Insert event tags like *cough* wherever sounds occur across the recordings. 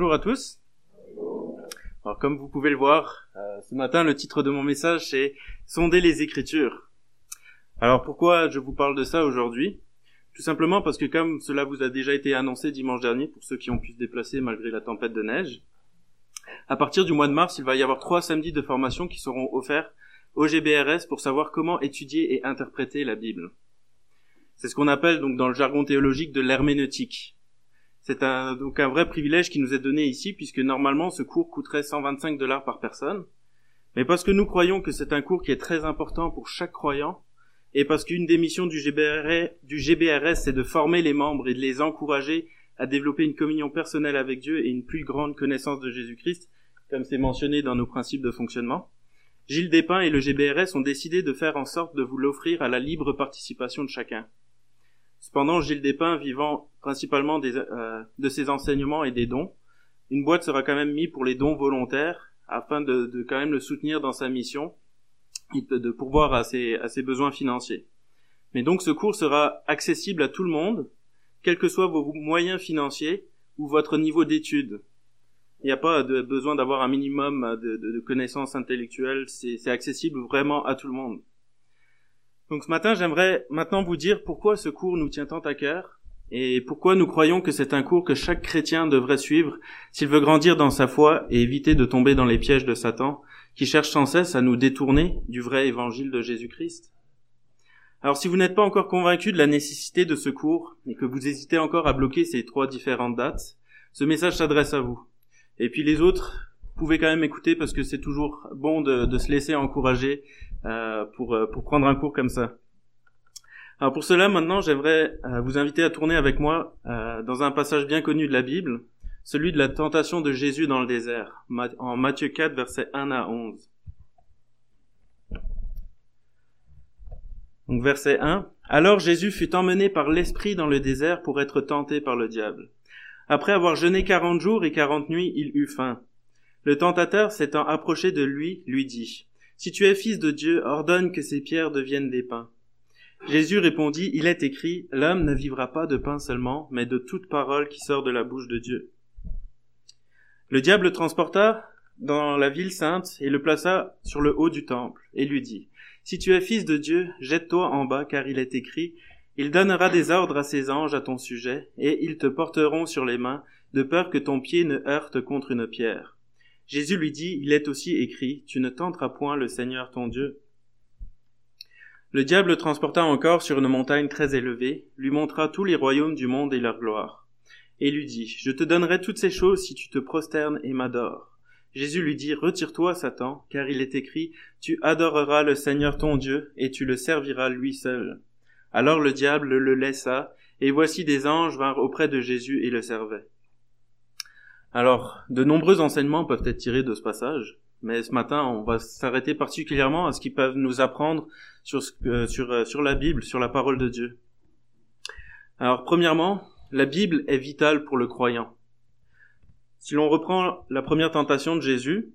Bonjour à tous. Alors comme vous pouvez le voir, euh, ce matin le titre de mon message c'est Sonder les Écritures. Alors pourquoi je vous parle de ça aujourd'hui? Tout simplement parce que comme cela vous a déjà été annoncé dimanche dernier pour ceux qui ont pu se déplacer malgré la tempête de neige, à partir du mois de mars il va y avoir trois samedis de formation qui seront offerts au GBRS pour savoir comment étudier et interpréter la Bible. C'est ce qu'on appelle donc dans le jargon théologique de l'herméneutique. C'est donc un vrai privilège qui nous est donné ici, puisque normalement ce cours coûterait 125 dollars par personne. Mais parce que nous croyons que c'est un cours qui est très important pour chaque croyant, et parce qu'une des missions du GBRS, du GBRS c'est de former les membres et de les encourager à développer une communion personnelle avec Dieu et une plus grande connaissance de Jésus-Christ, comme c'est mentionné dans nos principes de fonctionnement, Gilles Despins et le GBRS ont décidé de faire en sorte de vous l'offrir à la libre participation de chacun. Cependant, Gilles Despins vivant principalement euh, de ses enseignements et des dons, une boîte sera quand même mise pour les dons volontaires afin de, quand même le soutenir dans sa mission et de, pourvoir à ses, besoins financiers. Mais donc ce cours sera accessible à tout le monde, quels que soient vos moyens financiers ou votre niveau d'études. Il n'y a pas besoin d'avoir un minimum de connaissances intellectuelles, c'est accessible vraiment à tout le monde. Donc ce matin, j'aimerais maintenant vous dire pourquoi ce cours nous tient tant à cœur et pourquoi nous croyons que c'est un cours que chaque chrétien devrait suivre s'il veut grandir dans sa foi et éviter de tomber dans les pièges de Satan qui cherche sans cesse à nous détourner du vrai évangile de Jésus-Christ. Alors si vous n'êtes pas encore convaincu de la nécessité de ce cours et que vous hésitez encore à bloquer ces trois différentes dates, ce message s'adresse à vous. Et puis les autres, pouvez quand même écouter parce que c'est toujours bon de, se laisser encourager pour, euh, pour prendre un cours comme ça. Alors pour cela, maintenant, j'aimerais euh, vous inviter à tourner avec moi dans un passage bien connu de la Bible, celui de la tentation de Jésus dans le désert, en Matthieu 4, versets 1 à 11. Donc verset 1. Alors Jésus fut emmené par l'Esprit dans le désert pour être tenté par le diable. Après avoir jeûné quarante jours et quarante nuits, il eut faim. Le tentateur s'étant approché de lui, lui dit, si tu es fils de Dieu, ordonne que ces pierres deviennent des pains. Jésus répondit, Il est écrit, L'homme ne vivra pas de pain seulement, mais de toute parole qui sort de la bouche de Dieu. Le diable transporta dans la ville sainte et le plaça sur le haut du temple, et lui dit, Si tu es fils de Dieu, jette-toi en bas, car il est écrit, Il donnera des ordres à ses anges à ton sujet, et ils te porteront sur les mains, de peur que ton pied ne heurte contre une pierre. Jésus lui dit, il est aussi écrit, tu ne tenteras point le Seigneur ton Dieu. Le diable le transporta encore sur une montagne très élevée, lui montra tous les royaumes du monde et leur gloire, et lui dit, je te donnerai toutes ces choses si tu te prosternes et m'adores. Jésus lui dit, retire-toi, Satan, car il est écrit, tu adoreras le Seigneur ton Dieu, et tu le serviras lui seul. Alors le diable le laissa, et voici des anges vinrent auprès de Jésus et le servaient. Alors, de nombreux enseignements peuvent être tirés de ce passage, mais ce matin, on va s'arrêter particulièrement à ce qu'ils peuvent nous apprendre euh, sur la Bible, sur la parole de Dieu. Alors, premièrement, la Bible est vitale pour le croyant. Si l'on reprend la première tentation de Jésus,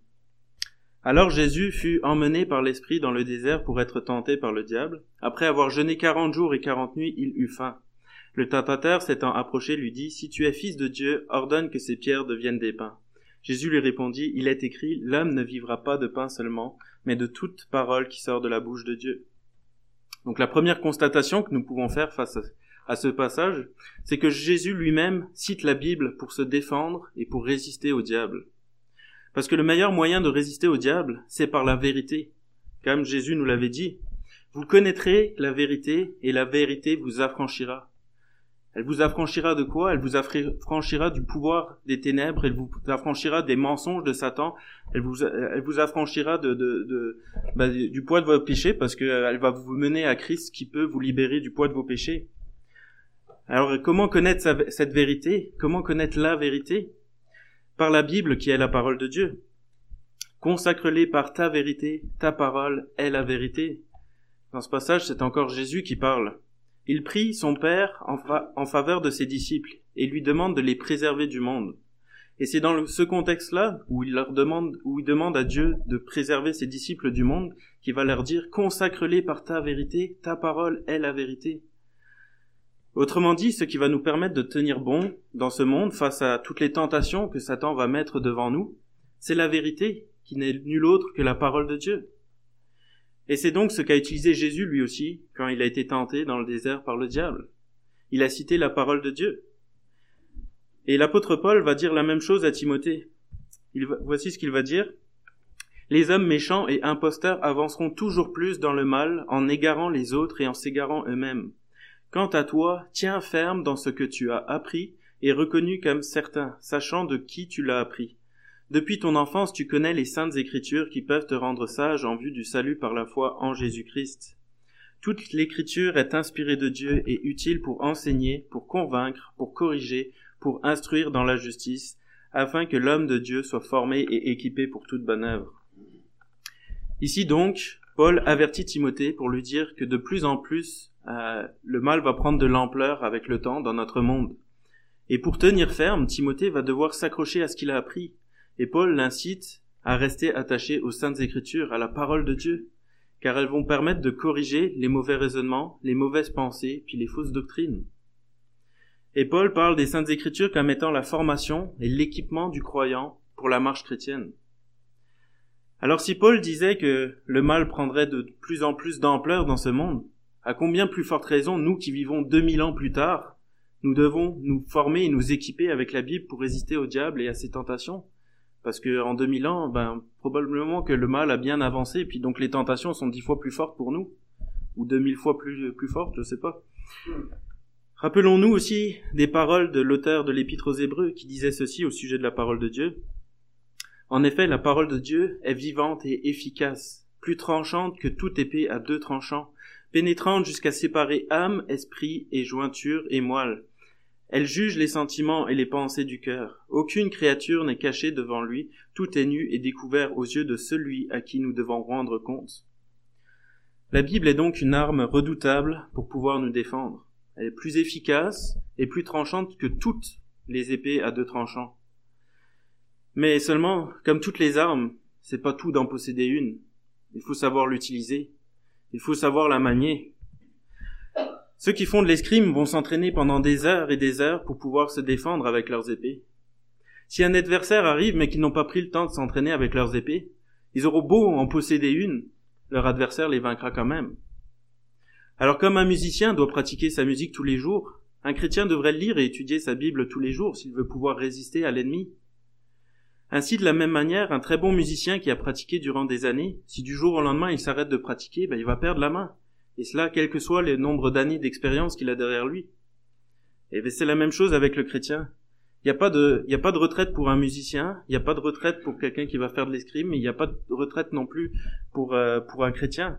alors Jésus fut emmené par l'Esprit dans le désert pour être tenté par le diable. Après avoir jeûné quarante jours et quarante nuits, il eut faim. Le tentateur s'étant approché lui dit, Si tu es fils de Dieu, ordonne que ces pierres deviennent des pains. Jésus lui répondit, Il est écrit, L'homme ne vivra pas de pain seulement, mais de toute parole qui sort de la bouche de Dieu. Donc la première constatation que nous pouvons faire face à ce passage, c'est que Jésus lui-même cite la Bible pour se défendre et pour résister au diable. Parce que le meilleur moyen de résister au diable, c'est par la vérité. Comme Jésus nous l'avait dit, vous connaîtrez la vérité et la vérité vous affranchira. Elle vous affranchira de quoi? Elle vous affranchira du pouvoir des ténèbres, elle vous affranchira des mensonges de Satan, elle vous, affranchira de, de, de bah, du poids de vos péchés parce qu'elle va vous mener à Christ qui peut vous libérer du poids de vos péchés. Alors comment connaître cette vérité? Comment connaître la vérité? Par la Bible qui est la parole de Dieu. Consacre-les par ta vérité, ta parole est la vérité. Dans ce passage, c'est encore Jésus qui parle. Il prie son Père en, faveur de ses disciples et lui demande de les préserver du monde. Et c'est dans ce contexte-là où il leur demande, où il demande à Dieu de préserver ses disciples du monde, qu'il va leur dire consacre-les par ta vérité, ta parole est la vérité. Autrement dit, ce qui va nous permettre de tenir bon dans ce monde face à toutes les tentations que Satan va mettre devant nous, c'est la vérité, qui n'est nulle autre que la parole de Dieu. Et c'est donc ce qu'a utilisé Jésus lui aussi quand il a été tenté dans le désert par le diable. Il a cité la parole de Dieu. Et l'apôtre Paul va dire la même chose à Timothée. Voici ce qu'il va dire. Les hommes méchants et imposteurs avanceront toujours plus dans le mal en égarant les autres et en s'égarant eux-mêmes. Quant à toi, tiens ferme dans ce que tu as appris et reconnu comme certain, sachant de qui tu l'as appris. Depuis ton enfance, tu connais les saintes écritures qui peuvent te rendre sage en vue du salut par la foi en Jésus-Christ. Toute l'écriture est inspirée de Dieu et utile pour enseigner, pour convaincre, pour corriger, pour instruire dans la justice, afin que l'homme de Dieu soit formé et équipé pour toute bonne œuvre. Ici donc, Paul avertit Timothée pour lui dire que de plus en plus euh, le mal va prendre de l'ampleur avec le temps dans notre monde. Et pour tenir ferme, Timothée va devoir s'accrocher à ce qu'il a appris. Et Paul l'incite à rester attaché aux saintes écritures, à la parole de Dieu, car elles vont permettre de corriger les mauvais raisonnements, les mauvaises pensées, puis les fausses doctrines. Et Paul parle des saintes écritures comme étant la formation et l'équipement du croyant pour la marche chrétienne. Alors si Paul disait que le mal prendrait de plus en plus d'ampleur dans ce monde, à combien plus forte raison, nous qui vivons 2000 ans plus tard, nous devons nous former et nous équiper avec la Bible pour résister au diable et à ses tentations? Parce que en 2000 ans, ben, probablement que le mal a bien avancé, puis donc les tentations sont dix fois plus fortes pour nous, ou 2000 fois plus, plus fortes, je sais pas. Rappelons-nous aussi des paroles de l'auteur de l'Épître aux Hébreux qui disait ceci au sujet de la parole de Dieu. En effet, la parole de Dieu est vivante et efficace, plus tranchante que toute épée à deux tranchants, pénétrante jusqu'à séparer âme, esprit et jointure et moelle. Elle juge les sentiments et les pensées du cœur. Aucune créature n'est cachée devant lui, tout est nu et découvert aux yeux de celui à qui nous devons rendre compte. La Bible est donc une arme redoutable pour pouvoir nous défendre. Elle est plus efficace et plus tranchante que toutes les épées à deux tranchants. Mais seulement, comme toutes les armes, c'est pas tout d'en posséder une. Il faut savoir l'utiliser. Il faut savoir la manier. Ceux qui font de l'escrime vont s'entraîner pendant des heures et des heures pour pouvoir se défendre avec leurs épées. Si un adversaire arrive mais qu'ils n'ont pas pris le temps de s'entraîner avec leurs épées, ils auront beau en posséder une, leur adversaire les vaincra quand même. Alors comme un musicien doit pratiquer sa musique tous les jours, un chrétien devrait lire et étudier sa Bible tous les jours s'il veut pouvoir résister à l'ennemi. Ainsi, de la même manière, un très bon musicien qui a pratiqué durant des années, si du jour au lendemain il s'arrête de pratiquer, ben, il va perdre la main. Et cela, quel que soit le nombre d'années d'expérience qu'il a derrière lui. Et ben, c'est la même chose avec le chrétien. Il n'y a pas de, a pas de retraite pour un musicien, il n'y a pas de retraite pour quelqu'un qui va faire de l'escrime, il n'y a pas de retraite non plus pour, euh, pour un chrétien.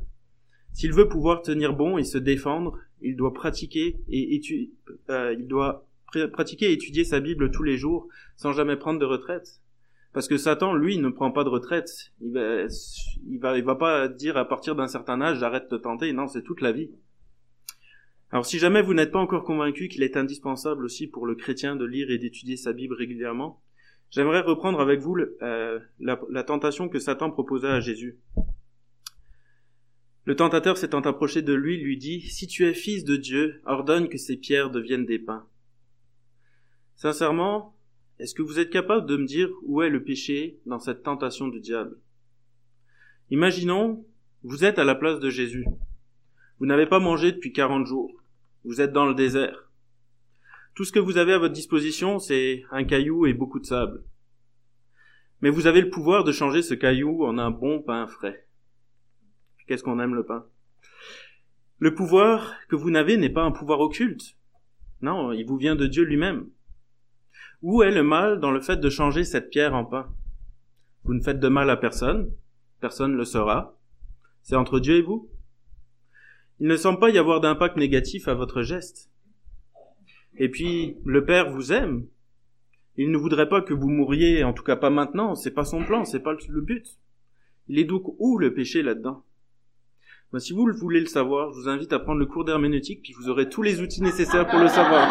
S'il veut pouvoir tenir bon et se défendre, il doit pratiquer et étudier, euh, il doit pratiquer et étudier sa Bible tous les jours sans jamais prendre de retraite. Parce que Satan, lui, ne prend pas de retraite. Il va, il va, il va pas dire à partir d'un certain âge, j'arrête de tenter. Non, c'est toute la vie. Alors si jamais vous n'êtes pas encore convaincu qu'il est indispensable aussi pour le chrétien de lire et d'étudier sa Bible régulièrement, j'aimerais reprendre avec vous euh, la, la, tentation que Satan proposa à Jésus. Le tentateur s'étant approché de lui lui dit, Si tu es fils de Dieu, ordonne que ces pierres deviennent des pains. Sincèrement, est-ce que vous êtes capable de me dire où est le péché dans cette tentation du diable? Imaginons, vous êtes à la place de Jésus. Vous n'avez pas mangé depuis 40 jours. Vous êtes dans le désert. Tout ce que vous avez à votre disposition, c'est un caillou et beaucoup de sable. Mais vous avez le pouvoir de changer ce caillou en un bon pain frais. Qu'est-ce qu'on aime le pain? Le pouvoir que vous n'avez n'est pas un pouvoir occulte. Non, il vous vient de Dieu lui-même. Où est le mal dans le fait de changer cette pierre en pain? Vous ne faites de mal à personne, personne ne le saura. C'est entre Dieu et vous. Il ne semble pas y avoir d'impact négatif à votre geste. Et puis, le Père vous aime. Il ne voudrait pas que vous mouriez, en tout cas pas maintenant, c'est pas son plan, c'est pas le but. Il est donc où le péché là-dedans? Ben, Si vous voulez le savoir, je vous invite à prendre le cours d'herméneutique, puis vous aurez tous les outils nécessaires pour le savoir.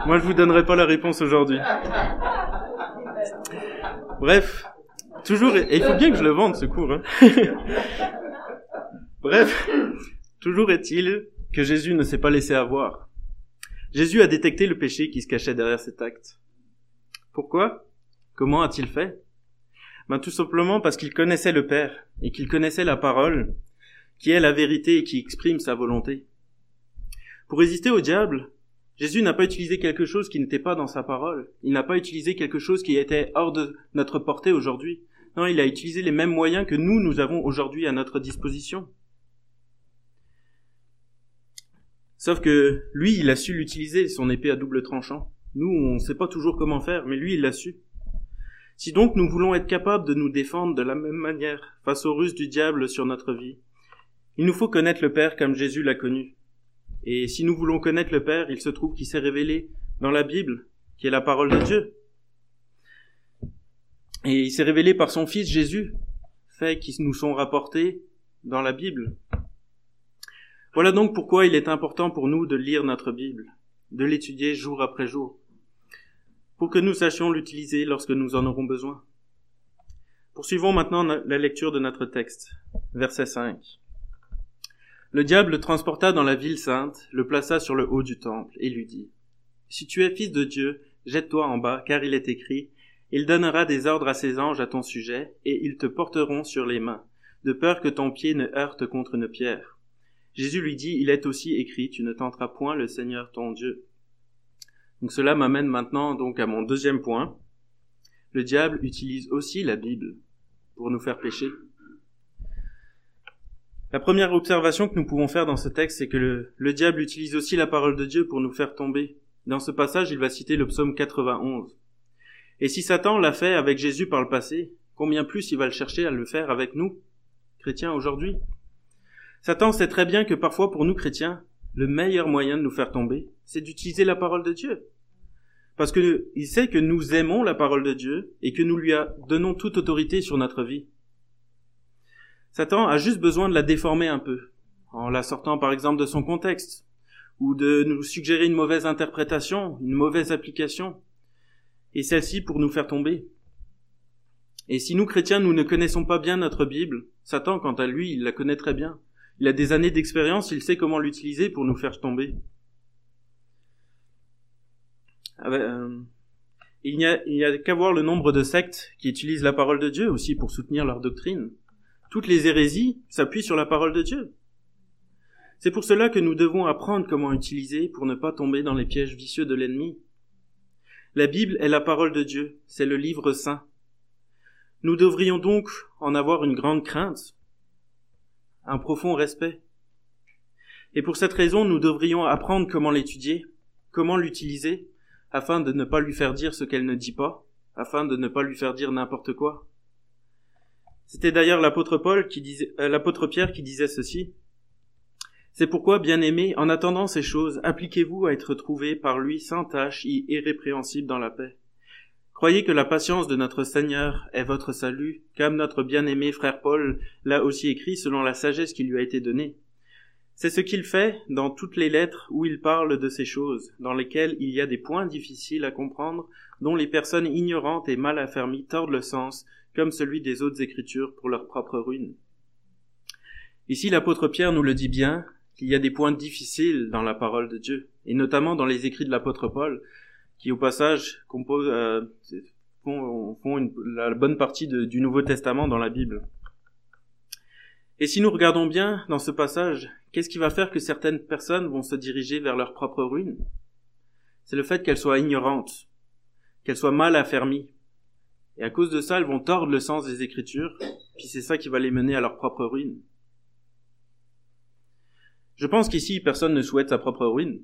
*laughs* Moi, je vous donnerai pas la réponse aujourd'hui. Bref, toujours, et il faut bien que je le vende ce cours. Hein. *laughs* Bref, toujours est-il que Jésus ne s'est pas laissé avoir. Jésus a détecté le péché qui se cachait derrière cet acte. Pourquoi? Comment a-t-il fait? Ben, Tout simplement parce qu'il connaissait le Père et qu'il connaissait la parole, qui est la vérité et qui exprime sa volonté. Pour résister au diable, Jésus n'a pas utilisé quelque chose qui n'était pas dans sa parole. Il n'a pas utilisé quelque chose qui était hors de notre portée aujourd'hui. Non, il a utilisé les mêmes moyens que nous, nous avons aujourd'hui à notre disposition. Sauf que lui, il a su l'utiliser, son épée à double tranchant. Nous, on ne sait pas toujours comment faire, mais lui, il l'a su. Si donc nous voulons être capables de nous défendre de la même manière face aux ruses du diable sur notre vie, il nous faut connaître le Père comme Jésus l'a connu. Et si nous voulons connaître le Père, il se trouve qu'il s'est révélé dans la Bible, qui est la parole de Dieu. Et il s'est révélé par son Fils Jésus, faits qui nous sont rapportés dans la Bible. Voilà donc pourquoi il est important pour nous de lire notre Bible, de l'étudier jour après jour, pour que nous sachions l'utiliser lorsque nous en aurons besoin. Poursuivons maintenant la lecture de notre texte, verset 5. Le diable le transporta dans la ville sainte, le plaça sur le haut du temple, et lui dit, Si tu es fils de Dieu, jette-toi en bas, car il est écrit, Il donnera des ordres à ses anges à ton sujet, et ils te porteront sur les mains, de peur que ton pied ne heurte contre une pierre. Jésus lui dit, Il est aussi écrit, tu ne tenteras point le Seigneur ton Dieu. Donc cela m'amène maintenant donc à mon deuxième point. Le diable utilise aussi la Bible pour nous faire pécher. La première observation que nous pouvons faire dans ce texte, c'est que le, diable utilise aussi la parole de Dieu pour nous faire tomber. Dans ce passage, il va citer le psaume 91. Et si Satan l'a fait avec Jésus par le passé, combien plus il va le chercher à le faire avec nous, chrétiens, aujourd'hui? Satan sait très bien que parfois pour nous chrétiens, le meilleur moyen de nous faire tomber, c'est d'utiliser la parole de Dieu. Parce que il sait que nous aimons la parole de Dieu et que nous lui donnons toute autorité sur notre vie. Satan a juste besoin de la déformer un peu, en la sortant par exemple de son contexte, ou de nous suggérer une mauvaise interprétation, une mauvaise application, et celle-ci pour nous faire tomber. Et si nous chrétiens, nous ne connaissons pas bien notre Bible, Satan, quant à lui, il la connaît très bien. Il a des années d'expérience, il sait comment l'utiliser pour nous faire tomber. Ah ben, euh, il n'y a, a qu'à voir le nombre de sectes qui utilisent la parole de Dieu aussi pour soutenir leur doctrine. Toutes les hérésies s'appuient sur la parole de Dieu. C'est pour cela que nous devons apprendre comment utiliser pour ne pas tomber dans les pièges vicieux de l'ennemi. La Bible est la parole de Dieu, c'est le livre saint. Nous devrions donc en avoir une grande crainte, un profond respect. Et pour cette raison, nous devrions apprendre comment l'étudier, comment l'utiliser, afin de ne pas lui faire dire ce qu'elle ne dit pas, afin de ne pas lui faire dire n'importe quoi. C'était d'ailleurs l'apôtre Paul qui disait, euh, l'apôtre Pierre qui disait ceci. C'est pourquoi, bien-aimés, en attendant ces choses, appliquez-vous à être trouvés par lui sans tâche et irrépréhensible dans la paix. Croyez que la patience de notre Seigneur est votre salut, comme notre bien-aimé frère Paul l'a aussi écrit selon la sagesse qui lui a été donnée. C'est ce qu'il fait dans toutes les lettres où il parle de ces choses, dans lesquelles il y a des points difficiles à comprendre, dont les personnes ignorantes et mal affermies tordent le sens, comme celui des autres écritures pour leur propre ruine. Ici l'apôtre Pierre nous le dit bien, qu'il y a des points difficiles dans la parole de Dieu, et notamment dans les écrits de l'apôtre Paul, qui au passage composent, euh, font, la bonne partie du Nouveau Testament dans la Bible. Et si nous regardons bien dans ce passage, qu'est-ce qui va faire que certaines personnes vont se diriger vers leur propre ruine C'est le fait qu'elles soient ignorantes, qu'elles soient mal affermies, et à cause de ça, elles vont tordre le sens des Écritures, puis c'est ça qui va les mener à leur propre ruine. Je pense qu'ici, personne ne souhaite sa propre ruine.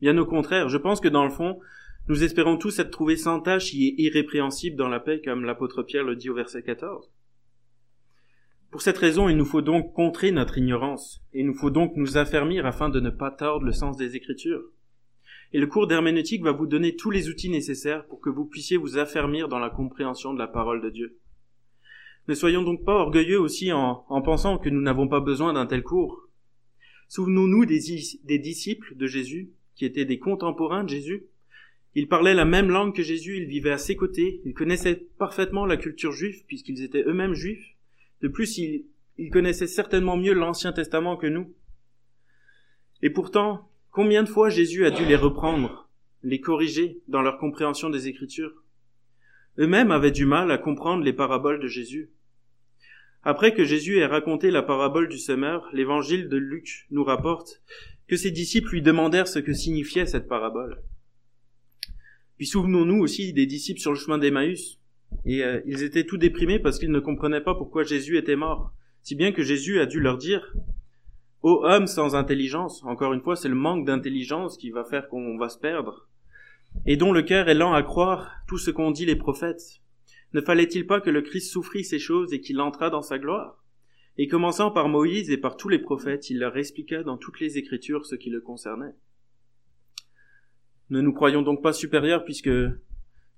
Bien au contraire, je pense que dans le fond, nous espérons tous être trouvés sans tâche et irrépréhensibles dans la paix, comme l'apôtre Pierre le dit au verset 14. Pour cette raison, il nous faut donc contrer notre ignorance, et il nous faut donc nous affermir afin de ne pas tordre le sens des Écritures et le cours d'herméneutique va vous donner tous les outils nécessaires pour que vous puissiez vous affermir dans la compréhension de la parole de Dieu. Ne soyons donc pas orgueilleux aussi en, pensant que nous n'avons pas besoin d'un tel cours. Souvenons-nous des, des disciples de Jésus, qui étaient des contemporains de Jésus. Ils parlaient la même langue que Jésus, ils vivaient à ses côtés, ils connaissaient parfaitement la culture juive, puisqu'ils étaient eux-mêmes juifs. De plus, ils connaissaient certainement mieux l'Ancien Testament que nous. Et pourtant, Combien de fois Jésus a dû les reprendre, les corriger dans leur compréhension des Écritures? Eux-mêmes avaient du mal à comprendre les paraboles de Jésus. Après que Jésus ait raconté la parabole du semeur, l'évangile de Luc nous rapporte que ses disciples lui demandèrent ce que signifiait cette parabole. Puis souvenons-nous aussi des disciples sur le chemin d'Emmaüs. Et euh, ils étaient tout déprimés parce qu'ils ne comprenaient pas pourquoi Jésus était mort. Si bien que Jésus a dû leur dire, Ô homme sans intelligence, encore une fois, c'est le manque d'intelligence qui va faire qu'on va se perdre, et dont le cœur est lent à croire tout ce qu'ont dit les prophètes. Ne fallait-il pas que le Christ souffrit ces choses et qu'il entrât dans sa gloire? Et commençant par Moïse et par tous les prophètes, il leur expliqua dans toutes les Écritures ce qui le concernait. Ne nous croyons donc pas supérieurs puisque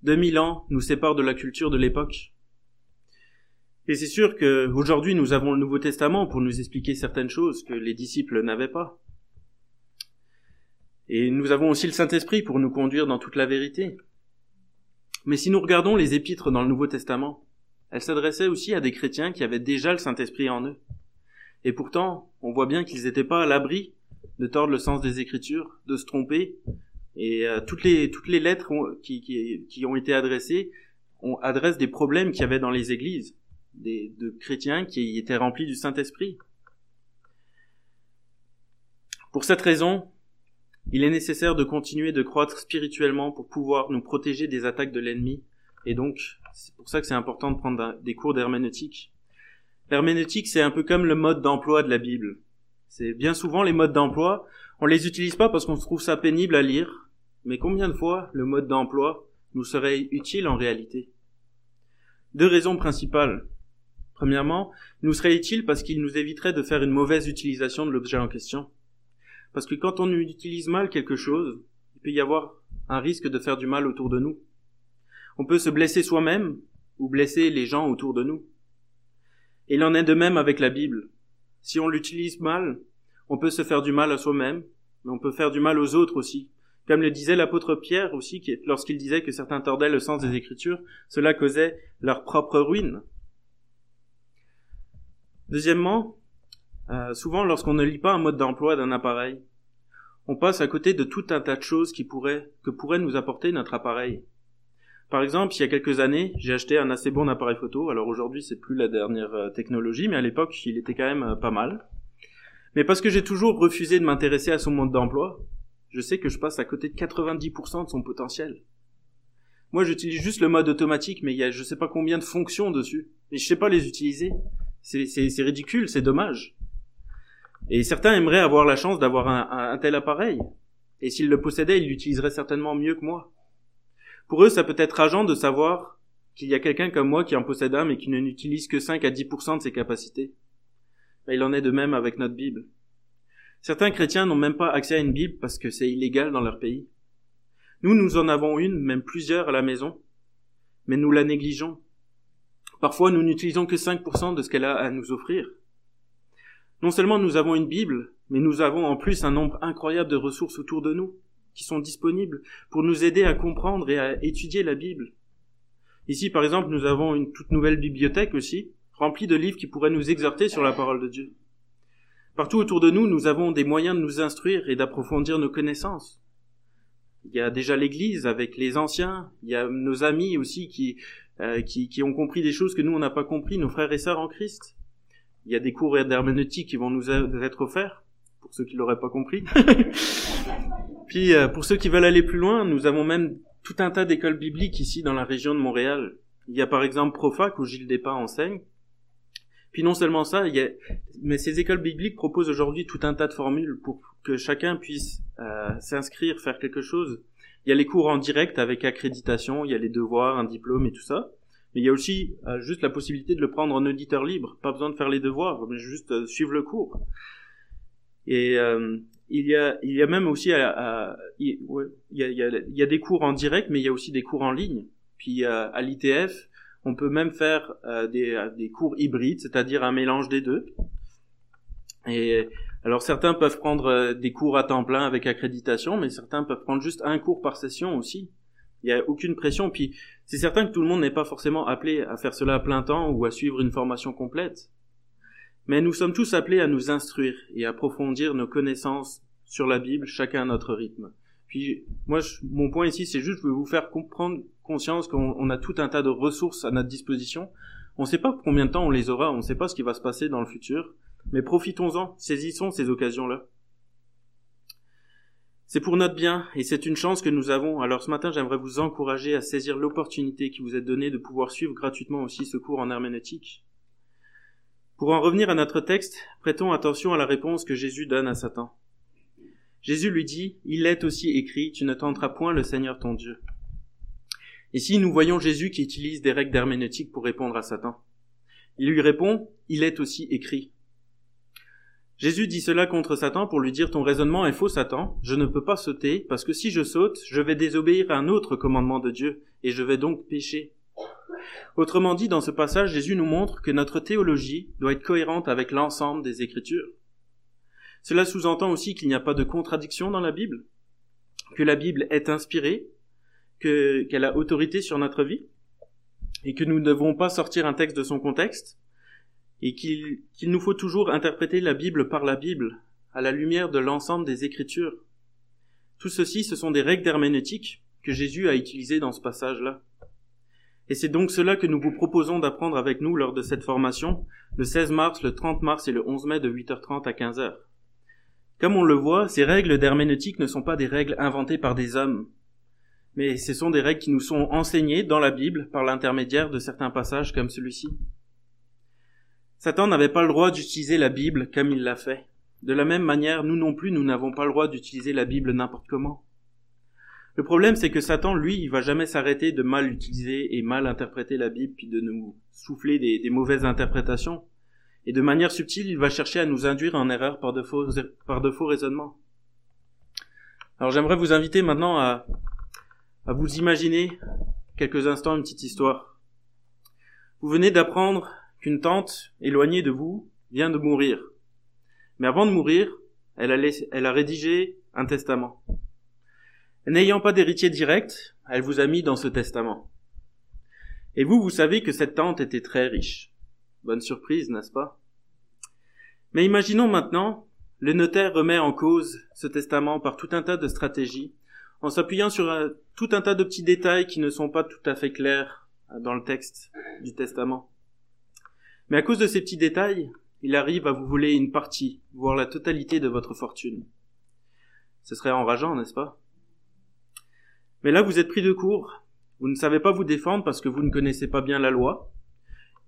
2000 ans nous séparent de la culture de l'époque. Et c'est sûr qu'aujourd'hui nous avons le Nouveau Testament pour nous expliquer certaines choses que les disciples n'avaient pas. Et nous avons aussi le Saint-Esprit pour nous conduire dans toute la vérité. Mais si nous regardons les épîtres dans le Nouveau Testament, elles s'adressaient aussi à des chrétiens qui avaient déjà le Saint-Esprit en eux. Et pourtant, on voit bien qu'ils n'étaient pas à l'abri de tordre le sens des Écritures, de se tromper, et euh, toutes les toutes les lettres qui, qui, ont été adressées on adresse des problèmes qu'il y avait dans les églises, de chrétiens qui étaient remplis du Saint-Esprit. Pour cette raison, il est nécessaire de continuer de croître spirituellement pour pouvoir nous protéger des attaques de l'ennemi, et donc c'est pour ça que c'est important de prendre des cours d'herméneutique. L'herméneutique, c'est un peu comme le mode d'emploi de la Bible. C'est bien souvent les modes d'emploi, on les utilise pas parce qu'on trouve ça pénible à lire, mais combien de fois le mode d'emploi nous serait utile en réalité? Deux raisons principales. Premièrement, il nous serait utile parce qu'il nous éviterait de faire une mauvaise utilisation de l'objet en question. Parce que quand on utilise mal quelque chose, il peut y avoir un risque de faire du mal autour de nous. On peut se blesser soi-même ou blesser les gens autour de nous. Et il en est de même avec la Bible. Si on l'utilise mal, on peut se faire du mal à soi-même, mais on peut faire du mal aux autres aussi. Comme le disait l'apôtre Pierre aussi, lorsqu'il disait que certains tordaient le sens des Écritures, cela causait leur propre ruine. Deuxièmement, euh, souvent lorsqu'on ne lit pas un mode d'emploi d'un appareil, on passe à côté de tout un tas de choses qui pourraient, que pourrait nous apporter notre appareil. Par exemple, il y a quelques années, j'ai acheté un assez bon appareil photo. Alors aujourd'hui, c'est plus la dernière euh, technologie, mais à l'époque, il était quand même euh, pas mal. Mais parce que j'ai toujours refusé de m'intéresser à son mode d'emploi, je sais que je passe à côté de 90% de son potentiel. Moi, j'utilise juste le mode automatique, mais il y a je sais pas combien de fonctions dessus. Et je sais pas les utiliser. C'est ridicule, c'est dommage. Et certains aimeraient avoir la chance d'avoir un, un, tel appareil. Et s'ils le possédaient, ils l'utiliseraient certainement mieux que moi. Pour eux, ça peut être rageant de savoir qu'il y a quelqu'un comme moi qui en possède un, mais qui ne n'utilise que 5 à 10% de ses capacités. il en est de même avec notre Bible. Certains chrétiens n'ont même pas accès à une Bible parce que c'est illégal dans leur pays. Nous, nous en avons une, même plusieurs à la maison, mais nous la négligeons. Parfois, nous n'utilisons que 5% de ce qu'elle a à nous offrir. Non seulement nous avons une Bible, mais nous avons en plus un nombre incroyable de ressources autour de nous, qui sont disponibles pour nous aider à comprendre et à étudier la Bible. Ici, par exemple, nous avons une toute nouvelle bibliothèque aussi, remplie de livres qui pourraient nous exhorter sur la parole de Dieu. Partout autour de nous, nous avons des moyens de nous instruire et d'approfondir nos connaissances. Il y a déjà l'Église avec les anciens, il y a nos amis aussi qui, euh, qui, qui, ont compris des choses que nous, on n'a pas compris, nos frères et sœurs en Christ. Il y a des cours d'herméneutique qui vont nous être offerts, pour ceux qui l'auraient pas compris. *laughs* Puis, euh, pour ceux qui veulent aller plus loin, nous avons même tout un tas d'écoles bibliques ici dans la région de Montréal. Il y a par exemple Profac où Gilles Despas enseigne, puis non seulement ça, il y a... mais ces écoles bibliques proposent aujourd'hui tout un tas de formules pour que chacun puisse euh, s'inscrire, faire quelque chose. Il y a les cours en direct avec accréditation, il y a les devoirs, un diplôme et tout ça. Mais il y a aussi euh, juste la possibilité de le prendre en auditeur libre, pas besoin de faire les devoirs, mais juste euh, suivre le cours. Et il y a il y a même aussi il, y a, il, y a, des cours en direct, mais il y a aussi des cours en ligne. Puis à l'ITF, on peut même faire euh, des, des, cours hybrides, c'est-à-dire un mélange des deux. Et alors certains peuvent prendre euh, des cours à temps plein avec accréditation, mais certains peuvent prendre juste un cours par session aussi. Il n'y a aucune pression. Puis c'est certain que tout le monde n'est pas forcément appelé à faire cela à plein temps ou à suivre une formation complète. Mais nous sommes tous appelés à nous instruire et à approfondir nos connaissances sur la Bible, chacun à notre rythme. Puis moi, mon point ici, c'est juste de vous faire comprendre conscience qu'on a tout un tas de ressources à notre disposition. On ne sait pas combien de temps on les aura, on ne sait pas ce qui va se passer dans le futur, mais profitons-en, saisissons ces occasions-là. C'est pour notre bien et c'est une chance que nous avons. Alors ce matin, j'aimerais vous encourager à saisir l'opportunité qui vous est donnée de pouvoir suivre gratuitement aussi ce cours en herméneutique. Pour en revenir à notre texte, prêtons attention à la réponse que Jésus donne à Satan. Jésus lui dit, Il est aussi écrit, tu ne tenteras point le Seigneur ton Dieu. Ici, nous voyons Jésus qui utilise des règles d'herméneutique pour répondre à Satan. Il lui répond, Il est aussi écrit. Jésus dit cela contre Satan pour lui dire ton raisonnement est faux Satan, je ne peux pas sauter parce que si je saute, je vais désobéir à un autre commandement de Dieu et je vais donc pécher. Autrement dit, dans ce passage, Jésus nous montre que notre théologie doit être cohérente avec l'ensemble des Écritures. Cela sous-entend aussi qu'il n'y a pas de contradiction dans la Bible, que la Bible est inspirée, qu'elle a autorité sur notre vie, et que nous ne devons pas sortir un texte de son contexte, et qu'il nous faut toujours interpréter la Bible par la Bible, à la lumière de l'ensemble des Écritures. Tout ceci, ce sont des règles d'herméneutique que Jésus a utilisées dans ce passage-là. Et c'est donc cela que nous vous proposons d'apprendre avec nous lors de cette formation, le 16 mars, le 30 mars et le 11 mai de 8h30 à 15h. Comme on le voit, ces règles d'herméneutique ne sont pas des règles inventées par des hommes, mais ce sont des règles qui nous sont enseignées dans la Bible par l'intermédiaire de certains passages comme celui-ci. Satan n'avait pas le droit d'utiliser la Bible comme il l'a fait. De la même manière, nous non plus, nous n'avons pas le droit d'utiliser la Bible n'importe comment. Le problème, c'est que Satan, lui, il va jamais s'arrêter de mal utiliser et mal interpréter la Bible, puis de nous souffler des, mauvaises interprétations. Et de manière subtile, il va chercher à nous induire en erreur par de faux, raisonnements. Alors j'aimerais vous inviter maintenant à, vous imaginer quelques instants une petite histoire. Vous venez d'apprendre qu'une tante éloignée de vous vient de mourir. Mais avant de mourir, elle a rédigé un testament. N'ayant pas d'héritier direct, elle vous a mis dans ce testament. Et vous, vous savez que cette tante était très riche. Bonne surprise, n'est-ce pas? Mais imaginons maintenant, le notaire remet en cause ce testament par tout un tas de stratégies, en s'appuyant sur tout un tas de petits détails qui ne sont pas tout à fait clairs dans le texte du testament. Mais à cause de ces petits détails, il arrive à vous voler une partie, voire la totalité de votre fortune. Ce serait enrageant, n'est-ce pas? Mais là, vous êtes pris de court. Vous ne savez pas vous défendre parce que vous ne connaissez pas bien la loi.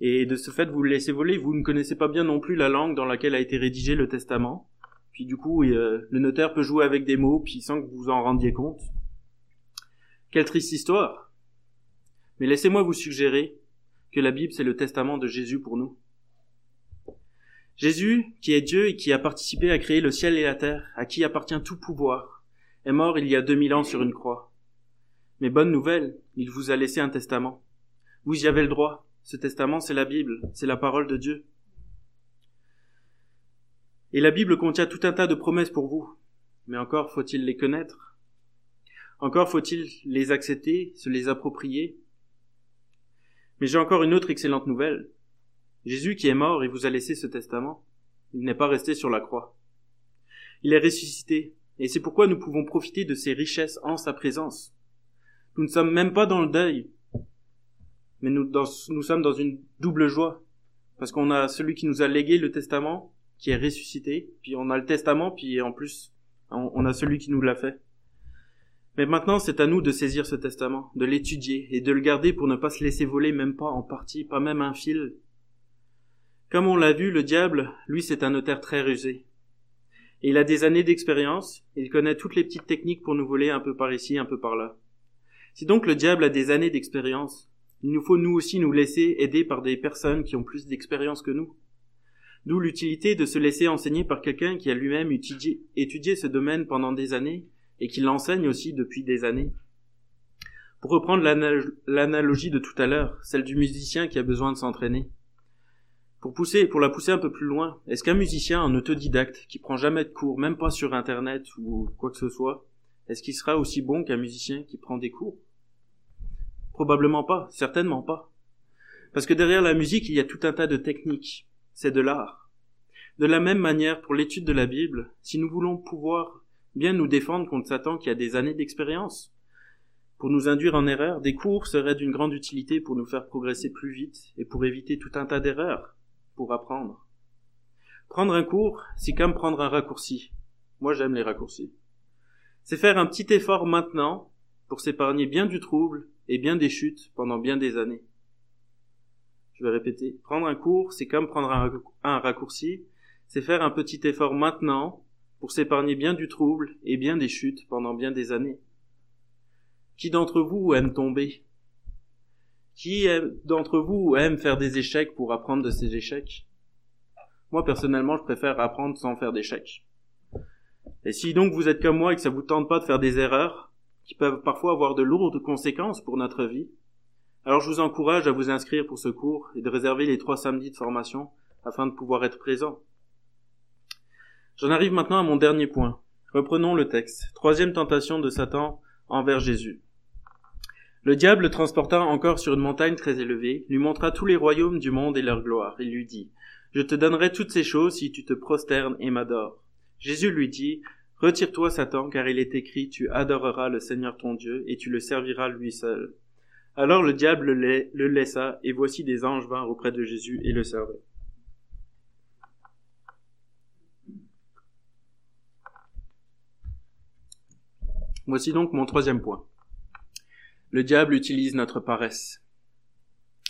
Et de ce fait, vous le laissez voler. Vous ne connaissez pas bien non plus la langue dans laquelle a été rédigé le testament. Puis du coup, euh, le notaire peut jouer avec des mots, puis sans que vous en rendiez compte. Quelle triste histoire. Mais laissez-moi vous suggérer que la Bible c'est le testament de Jésus pour nous. Jésus, qui est Dieu et qui a participé à créer le ciel et la terre, à qui appartient tout pouvoir, est mort il y a deux mille ans sur une croix. Mais bonne nouvelle, il vous a laissé un testament. Vous y avez le droit. Ce testament, c'est la Bible, c'est la parole de Dieu. Et la Bible contient tout un tas de promesses pour vous. Mais encore faut-il les connaître. Encore faut-il les accepter, se les approprier, mais j'ai encore une autre excellente nouvelle. Jésus qui est mort et vous a laissé ce testament, il n'est pas resté sur la croix. Il est ressuscité, et c'est pourquoi nous pouvons profiter de ses richesses en sa présence. Nous ne sommes même pas dans le deuil, mais nous, sommes dans une double joie, parce qu'on a celui qui nous a légué le testament, qui est ressuscité, puis on a le testament, puis en plus, on a celui qui nous l'a fait. Mais maintenant, c'est à nous de saisir ce testament, de l'étudier et de le garder pour ne pas se laisser voler même pas en partie, pas même un fil. Comme on l'a vu, le diable, lui, c'est un notaire très rusé. Et il a des années d'expérience, il connaît toutes les petites techniques pour nous voler un peu par ici, un peu par là. Si donc le diable a des années d'expérience, il nous faut nous aussi nous laisser aider par des personnes qui ont plus d'expérience que nous. D'où l'utilité de se laisser enseigner par quelqu'un qui a lui-même étudié, ce domaine pendant des années et qui l'enseigne aussi depuis des années. Pour reprendre l'analogie de tout à l'heure, celle du musicien qui a besoin de s'entraîner. Pour pousser, pour la pousser un peu plus loin, est-ce qu'un musicien, un autodidacte, qui prend jamais de cours, même pas sur internet ou quoi que ce soit, est-ce qu'il sera aussi bon qu'un musicien qui prend des cours? Probablement pas, certainement pas. Parce que derrière la musique, il y a tout un tas de techniques. C'est de l'art. De la même manière, pour l'étude de la Bible, si nous voulons pouvoir bien nous défendre contre Satan qui a des années d'expérience. Pour nous induire en erreur, des cours seraient d'une grande utilité pour nous faire progresser plus vite et pour éviter tout un tas d'erreurs, pour apprendre. Prendre un cours, c'est comme prendre un raccourci. Moi j'aime les raccourcis. C'est faire un petit effort maintenant pour s'épargner bien du trouble et bien des chutes pendant bien des années. Je vais répéter. Prendre un cours, c'est comme prendre un, raccourci. C'est faire un petit effort maintenant pour s'épargner bien du trouble et bien des chutes pendant bien des années. Qui d'entre vous aime tomber? Qui d'entre vous aime faire des échecs pour apprendre de ses échecs? Moi personnellement, je préfère apprendre sans faire d'échecs. Et si donc vous êtes comme moi et que ça vous tente pas de faire des erreurs, qui peuvent parfois avoir de lourdes conséquences pour notre vie, alors je vous encourage à vous inscrire pour ce cours et de réserver les trois samedis de formation afin de pouvoir être présent. J'en arrive maintenant à mon dernier point. Reprenons le texte. Troisième tentation de Satan envers Jésus. Le diable le transporta encore sur une montagne très élevée, lui montra tous les royaumes du monde et leur gloire, et lui dit, Je te donnerai toutes ces choses si tu te prosternes et m'adores. Jésus lui dit, Retire-toi, Satan, car il est écrit, Tu adoreras le Seigneur ton Dieu, et tu le serviras lui seul. Alors le diable le laissa, et voici des anges vinrent auprès de Jésus et le servaient. Voici donc mon troisième point. Le diable utilise notre paresse.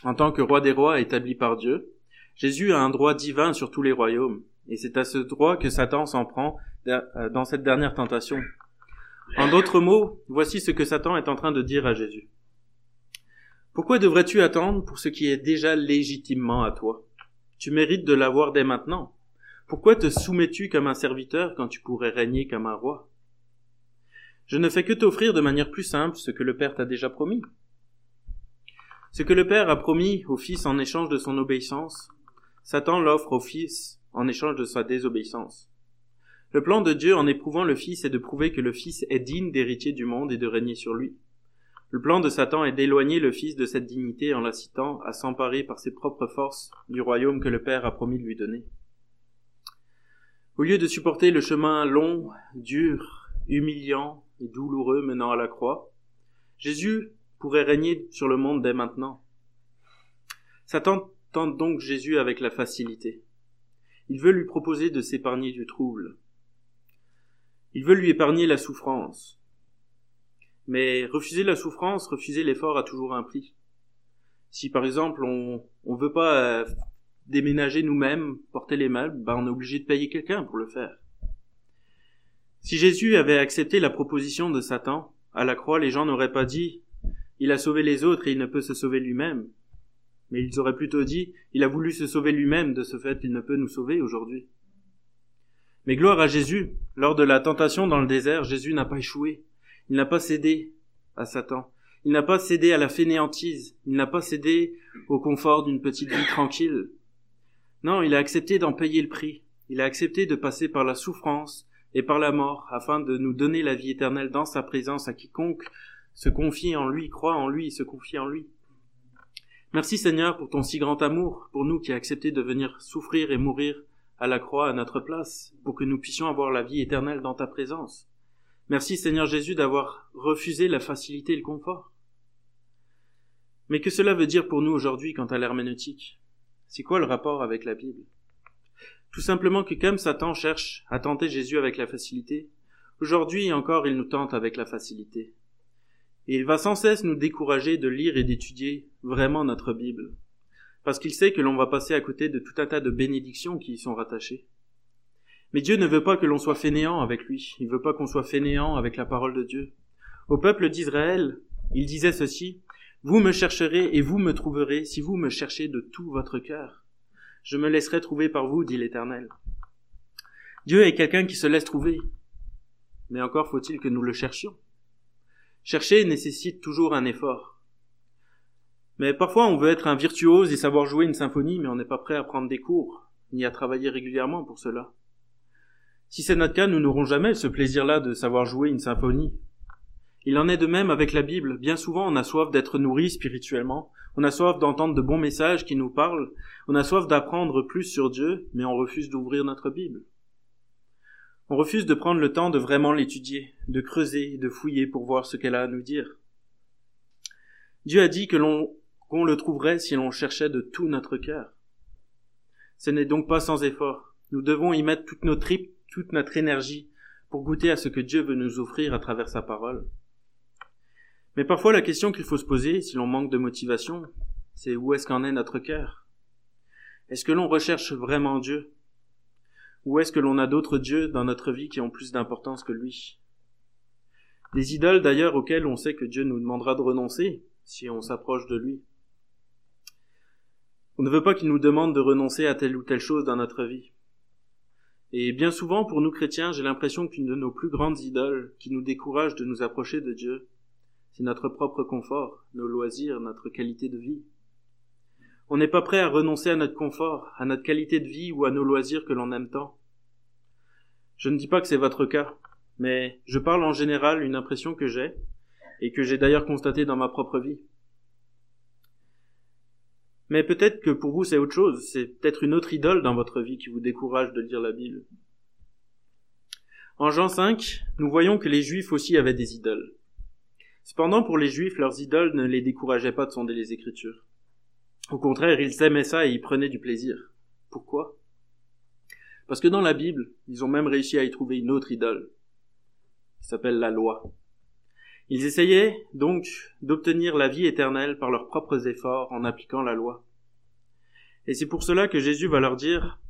En tant que roi des rois établi par Dieu, Jésus a un droit divin sur tous les royaumes, et c'est à ce droit que Satan s'en prend euh, dans cette dernière tentation. En d'autres mots, voici ce que Satan est en train de dire à Jésus. Pourquoi devrais-tu attendre pour ce qui est déjà légitimement à toi? Tu mérites de l'avoir dès maintenant. Pourquoi te soumets-tu comme un serviteur quand tu pourrais régner comme un roi? Je ne fais que t'offrir de manière plus simple ce que le Père t'a déjà promis. Ce que le Père a promis au Fils en échange de son obéissance, Satan l'offre au Fils en échange de sa désobéissance. Le plan de Dieu en éprouvant le Fils est de prouver que le Fils est digne d'héritier du monde et de régner sur lui. Le plan de Satan est d'éloigner le Fils de cette dignité en l'incitant à s'emparer par ses propres forces du royaume que le Père a promis de lui donner. Au lieu de supporter le chemin long, dur, humiliant, et douloureux menant à la croix, Jésus pourrait régner sur le monde dès maintenant. Satan tente donc Jésus avec la facilité. Il veut lui proposer de s'épargner du trouble. Il veut lui épargner la souffrance. Mais refuser la souffrance, refuser l'effort a toujours un prix. Si par exemple on ne veut pas euh, déménager nous-mêmes, porter les meubles, ben on est obligé de payer quelqu'un pour le faire. Si Jésus avait accepté la proposition de Satan, à la croix, les gens n'auraient pas dit Il a sauvé les autres et il ne peut se sauver lui-même. Mais ils auraient plutôt dit Il a voulu se sauver lui-même, de ce fait il ne peut nous sauver aujourd'hui. Mais gloire à Jésus, lors de la tentation dans le désert, Jésus n'a pas échoué. Il n'a pas cédé à Satan. Il n'a pas cédé à la fainéantise. Il n'a pas cédé au confort d'une petite vie tranquille. Non, il a accepté d'en payer le prix. Il a accepté de passer par la souffrance, et par la mort, afin de nous donner la vie éternelle dans sa présence à quiconque se confie en lui, croit en lui, se confie en lui. Merci Seigneur pour ton si grand amour, pour nous qui as accepté de venir souffrir et mourir à la croix à notre place, pour que nous puissions avoir la vie éternelle dans ta présence. Merci Seigneur Jésus d'avoir refusé la facilité et le confort. Mais que cela veut dire pour nous aujourd'hui quant à l'herméneutique? C'est quoi le rapport avec la Bible? Tout simplement que comme Satan cherche à tenter Jésus avec la facilité, aujourd'hui encore il nous tente avec la facilité. Et il va sans cesse nous décourager de lire et d'étudier vraiment notre Bible, parce qu'il sait que l'on va passer à côté de tout un tas de bénédictions qui y sont rattachées. Mais Dieu ne veut pas que l'on soit fainéant avec lui, il veut pas qu'on soit fainéant avec la parole de Dieu. Au peuple d'Israël, il disait ceci, Vous me chercherez et vous me trouverez si vous me cherchez de tout votre cœur. Je me laisserai trouver par vous, dit l'Éternel. Dieu est quelqu'un qui se laisse trouver. Mais encore faut-il que nous le cherchions. Chercher nécessite toujours un effort. Mais parfois on veut être un virtuose et savoir jouer une symphonie, mais on n'est pas prêt à prendre des cours, ni à travailler régulièrement pour cela. Si c'est notre cas, nous n'aurons jamais ce plaisir-là de savoir jouer une symphonie, il en est de même avec la Bible. Bien souvent, on a soif d'être nourri spirituellement. On a soif d'entendre de bons messages qui nous parlent. On a soif d'apprendre plus sur Dieu, mais on refuse d'ouvrir notre Bible. On refuse de prendre le temps de vraiment l'étudier, de creuser, de fouiller pour voir ce qu'elle a à nous dire. Dieu a dit que l'on qu'on le trouverait si l'on cherchait de tout notre cœur. Ce n'est donc pas sans effort. Nous devons y mettre toutes nos tripes, toute notre énergie pour goûter à ce que Dieu veut nous offrir à travers sa parole. Mais parfois la question qu'il faut se poser si l'on manque de motivation, c'est où est-ce qu'en est notre cœur? Est-ce que l'on recherche vraiment Dieu? Ou est-ce que l'on a d'autres dieux dans notre vie qui ont plus d'importance que lui? Des idoles d'ailleurs auxquelles on sait que Dieu nous demandera de renoncer si on s'approche de lui. On ne veut pas qu'il nous demande de renoncer à telle ou telle chose dans notre vie. Et bien souvent, pour nous chrétiens, j'ai l'impression qu'une de nos plus grandes idoles qui nous décourage de nous approcher de Dieu, c'est notre propre confort, nos loisirs, notre qualité de vie. On n'est pas prêt à renoncer à notre confort, à notre qualité de vie ou à nos loisirs que l'on aime tant. Je ne dis pas que c'est votre cas, mais je parle en général une impression que j'ai, et que j'ai d'ailleurs constatée dans ma propre vie. Mais peut-être que pour vous c'est autre chose, c'est peut-être une autre idole dans votre vie qui vous décourage de lire la Bible. En Jean 5, nous voyons que les Juifs aussi avaient des idoles. Cependant, pour les Juifs, leurs idoles ne les décourageaient pas de sonder les Écritures. Au contraire, ils aimaient ça et y prenaient du plaisir. Pourquoi? Parce que dans la Bible, ils ont même réussi à y trouver une autre idole, qui s'appelle la loi. Ils essayaient donc d'obtenir la vie éternelle par leurs propres efforts en appliquant la loi. Et c'est pour cela que Jésus va leur dire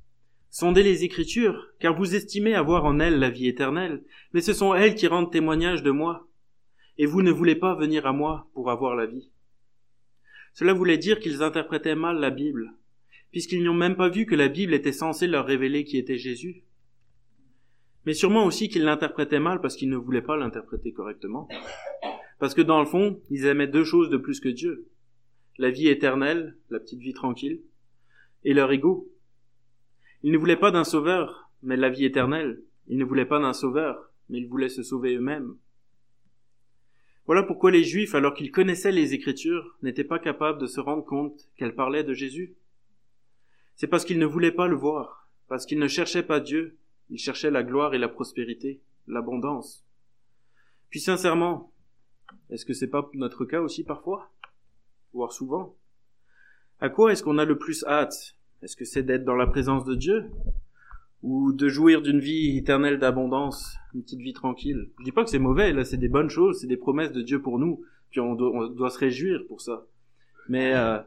Sondez les Écritures, car vous estimez avoir en elles la vie éternelle, mais ce sont elles qui rendent témoignage de moi, et vous ne voulez pas venir à moi pour avoir la vie. Cela voulait dire qu'ils interprétaient mal la Bible, puisqu'ils n'ont même pas vu que la Bible était censée leur révéler qui était Jésus mais sûrement aussi qu'ils l'interprétaient mal parce qu'ils ne voulaient pas l'interpréter correctement. Parce que dans le fond, ils aimaient deux choses de plus que Dieu. La vie éternelle, la petite vie tranquille, et leur ego. Ils ne voulaient pas d'un sauveur, mais la vie éternelle. Ils ne voulaient pas d'un sauveur, mais ils voulaient se sauver eux-mêmes. Voilà pourquoi les Juifs, alors qu'ils connaissaient les Écritures, n'étaient pas capables de se rendre compte qu'elles parlaient de Jésus. C'est parce qu'ils ne voulaient pas le voir, parce qu'ils ne cherchaient pas Dieu, il cherchait la gloire et la prospérité, l'abondance. Puis sincèrement, est-ce que c'est pas notre cas aussi parfois? Voire souvent? À quoi est-ce qu'on a le plus hâte? Est-ce que c'est d'être dans la présence de Dieu? Ou de jouir d'une vie éternelle d'abondance, une petite vie tranquille? Je dis pas que c'est mauvais, là, c'est des bonnes choses, c'est des promesses de Dieu pour nous, puis on doit, se réjouir pour ça. Mais, euh,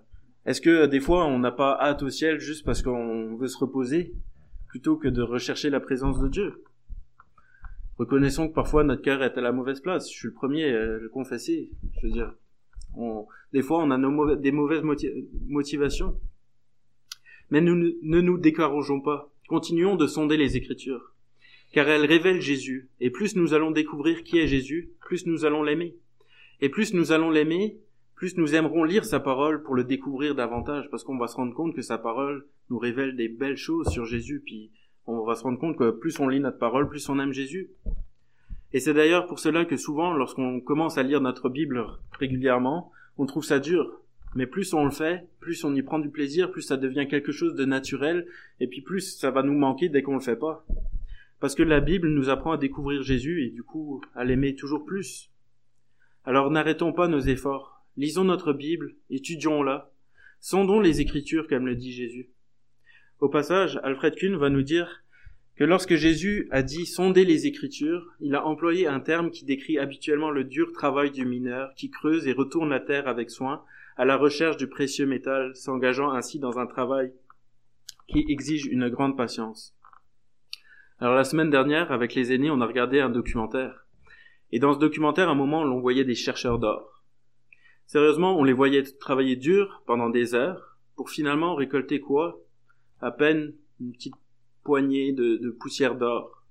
est-ce que des fois on n'a pas hâte au ciel juste parce qu'on veut se reposer? plutôt que de rechercher la présence de Dieu? Reconnaissons que parfois notre cœur est à la mauvaise place. Je suis le premier à le confesser. Je veux dire, des fois on a des mauvaises motivations. Mais nous ne nous décourageons pas. Continuons de sonder les Écritures, car elles révèlent Jésus. Et plus nous allons découvrir qui est Jésus, plus nous allons l'aimer. Et plus nous allons l'aimer, plus nous aimerons lire sa parole pour le découvrir davantage, parce qu'on va se rendre compte que sa parole nous révèle des belles choses sur Jésus, puis on va se rendre compte que plus on lit notre parole, plus on aime Jésus. Et c'est d'ailleurs pour cela que souvent, lorsqu'on commence à lire notre Bible régulièrement, on trouve ça dur. Mais plus on le fait, plus on y prend du plaisir, plus ça devient quelque chose de naturel, et puis plus ça va nous manquer dès qu'on le fait pas. Parce que la Bible nous apprend à découvrir Jésus et du coup à l'aimer toujours plus. Alors n'arrêtons pas nos efforts. Lisons notre Bible, étudions-la, sondons les Écritures comme le dit Jésus. Au passage, Alfred Kuhn va nous dire que lorsque Jésus a dit sonder les Écritures, il a employé un terme qui décrit habituellement le dur travail du mineur qui creuse et retourne la terre avec soin à la recherche du précieux métal, s'engageant ainsi dans un travail qui exige une grande patience. Alors la semaine dernière, avec les aînés, on a regardé un documentaire. Et dans ce documentaire, à un moment, l'on voyait des chercheurs d'or. Sérieusement, on les voyait travailler dur pendant des heures pour finalement récolter quoi? À peine une petite poignée de, poussière d'or.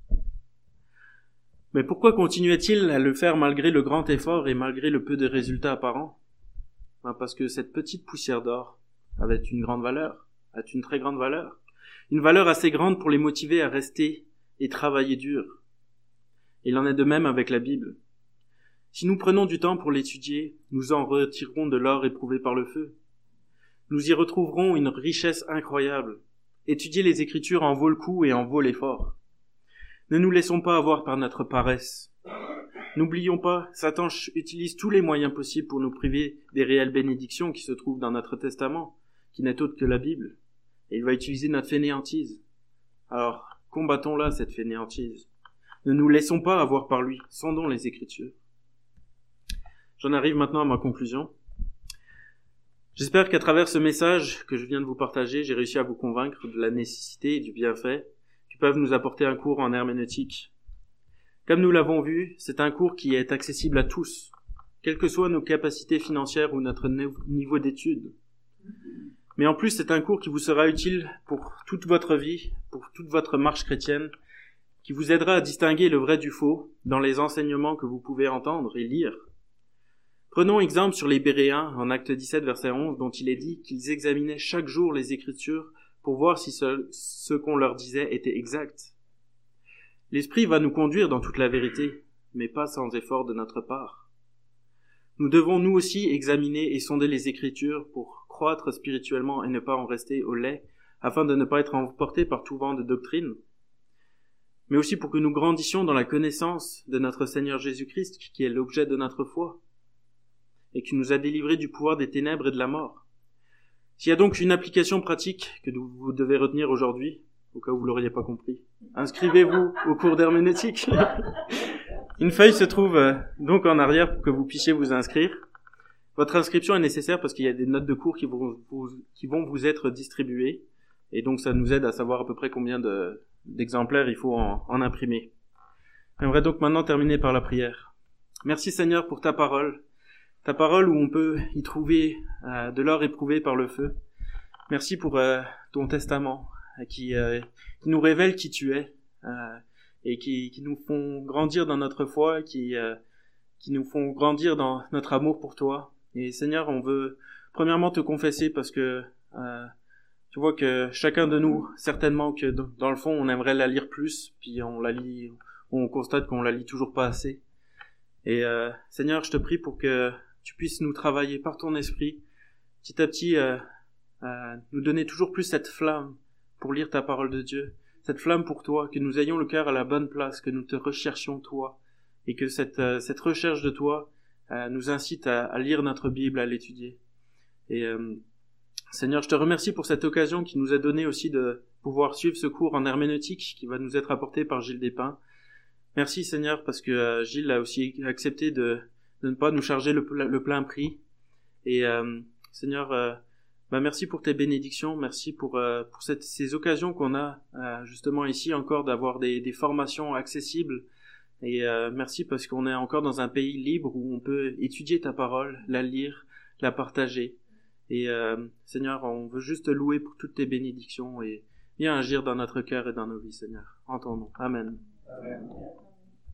Mais pourquoi continuait-il à le faire malgré le grand effort et malgré le peu de résultats apparents? Parce que cette petite poussière d'or avait une grande valeur, a une très grande valeur, une valeur assez grande pour les motiver à rester et travailler dur. Il en est de même avec la Bible. Si nous prenons du temps pour l'étudier, nous en retirerons de l'or éprouvé par le feu. Nous y retrouverons une richesse incroyable. Étudier les Écritures en vaut le coup et en vaut l'effort. Ne nous laissons pas avoir par notre paresse. N'oublions pas, Satan utilise tous les moyens possibles pour nous priver des réelles bénédictions qui se trouvent dans notre testament, qui n'est autre que la Bible. Et il va utiliser notre fainéantise. Alors, combattons-la, cette fainéantise. Ne nous laissons pas avoir par lui, sondons les Écritures. J'en arrive maintenant à ma conclusion. J'espère qu'à travers ce message que je viens de vous partager, j'ai réussi à vous convaincre de la nécessité et du bienfait qui peuvent nous apporter un cours en herméneutique. Comme nous l'avons vu, c'est un cours qui est accessible à tous, quelles que soient nos capacités financières ou notre niveau d'études. Mais en plus, c'est un cours qui vous sera utile pour toute votre vie, pour toute votre marche chrétienne, qui vous aidera à distinguer le vrai du faux dans les enseignements que vous pouvez entendre et lire. Prenons exemple sur les Béréens en acte 17 verset 11 dont il est dit qu'ils examinaient chaque jour les Écritures pour voir si ce, ce qu'on leur disait était exact. L'Esprit va nous conduire dans toute la vérité, mais pas sans effort de notre part. Nous devons nous aussi examiner et sonder les Écritures pour croître spirituellement et ne pas en rester au lait, afin de ne pas être emportés par tout vent de doctrine, mais aussi pour que nous grandissions dans la connaissance de notre Seigneur Jésus-Christ, qui est l'objet de notre foi, et qui nous a délivrés du pouvoir des ténèbres et de la mort. S'il y a donc une application pratique que vous devez retenir aujourd'hui, au cas où vous l'auriez pas compris, inscrivez-vous au cours d'herméneutique. une feuille se trouve euh, donc en arrière pour que vous puissiez vous inscrire. Votre inscription est nécessaire parce qu'il y a des notes de cours qui vont vous, qui vont vous être distribuées. Et donc ça nous aide à savoir à peu près combien d'exemplaires il faut en, imprimer. J'aimerais donc maintenant terminer par la prière. Merci Seigneur pour ta parole ta parole où on peut y trouver euh, de l'or éprouvé par le feu. Merci pour euh, ton testament qui, qui, nous révèle qui tu es et qui, nous font grandir dans notre foi, qui, qui nous font grandir dans notre amour pour toi. Et Seigneur, on veut premièrement te confesser parce que tu vois que chacun de nous, certainement que dans le fond, on aimerait la lire plus, puis on la lit, on constate qu'on la lit toujours pas assez. Et Seigneur, je te prie pour que tu puisses nous travailler par ton esprit, petit à petit euh, euh, nous donner toujours plus cette flamme pour lire ta parole de Dieu, cette flamme pour toi, que nous ayons le cœur à la bonne place, que nous te recherchions toi, et que cette, euh, cette recherche de toi nous incite à, lire notre Bible, à l'étudier. Et Seigneur, je te remercie pour cette occasion qui nous a donné aussi de pouvoir suivre ce cours en herméneutique qui va nous être apporté par Gilles Despins. Merci Seigneur parce que Gilles a aussi accepté de, de ne pas nous charger le, plein prix. Et euh, Seigneur, euh, bah merci pour tes bénédictions, merci pour, euh, pour cette, ces occasions qu'on a justement ici encore d'avoir des, des, formations accessibles. Et merci parce qu'on est encore dans un pays libre où on peut étudier ta parole, la lire, la partager. Et Seigneur, on veut juste te louer pour toutes tes bénédictions et viens agir dans notre cœur et dans nos vies, Seigneur. En ton nom. Amen. Amen.